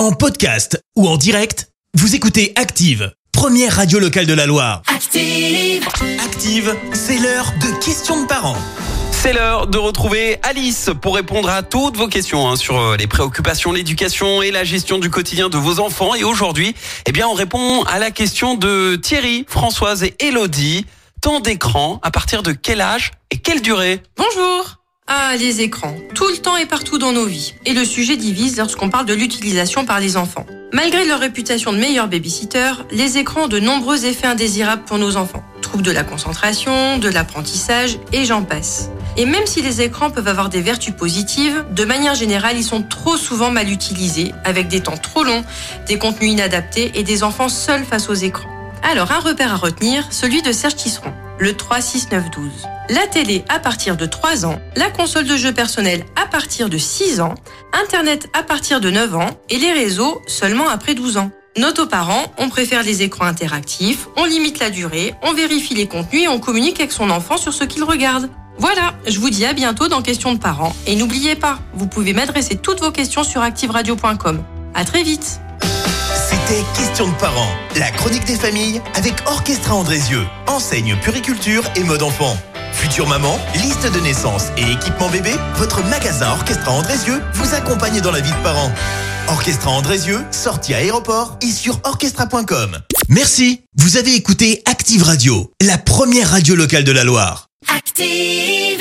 En podcast ou en direct, vous écoutez Active, première radio locale de la Loire. Active. Active, c'est l'heure de questions de parents. C'est l'heure de retrouver Alice pour répondre à toutes vos questions hein, sur euh, les préoccupations, l'éducation et la gestion du quotidien de vos enfants. Et aujourd'hui, eh bien, on répond à la question de Thierry, Françoise et Elodie. Temps d'écran, à partir de quel âge et quelle durée? Bonjour Ah, les écrans, tout le temps et partout dans nos vies. Et le sujet divise lorsqu'on parle de l'utilisation par les enfants. Malgré leur réputation de meilleurs babysitters, les écrans ont de nombreux effets indésirables pour nos enfants. Troubles de la concentration, de l'apprentissage et j'en passe. Et même si les écrans peuvent avoir des vertus positives, de manière générale, ils sont trop souvent mal utilisés, avec des temps trop longs, des contenus inadaptés et des enfants seuls face aux écrans. Alors, un repère à retenir, celui de Serge Tisseron, le 36912. La télé à partir de 3 ans, la console de jeu personnel à partir de 6 ans, Internet à partir de 9 ans et les réseaux seulement après 12 ans. Note aux parents, on préfère les écrans interactifs, on limite la durée, on vérifie les contenus et on communique avec son enfant sur ce qu'il regarde. Voilà, je vous dis à bientôt dans Questions de parents. Et n'oubliez pas, vous pouvez m'adresser toutes vos questions sur activeradio.com. À très vite Questions de parents, la chronique des familles avec Orchestra Andrézieux, enseigne puriculture et mode enfant. Future maman, liste de naissance et équipement bébé, votre magasin Orchestra Andrézieux vous accompagne dans la vie de parents. Orchestra Andrézieux, sortie à aéroport et sur orchestra.com. Merci, vous avez écouté Active Radio, la première radio locale de la Loire. Active.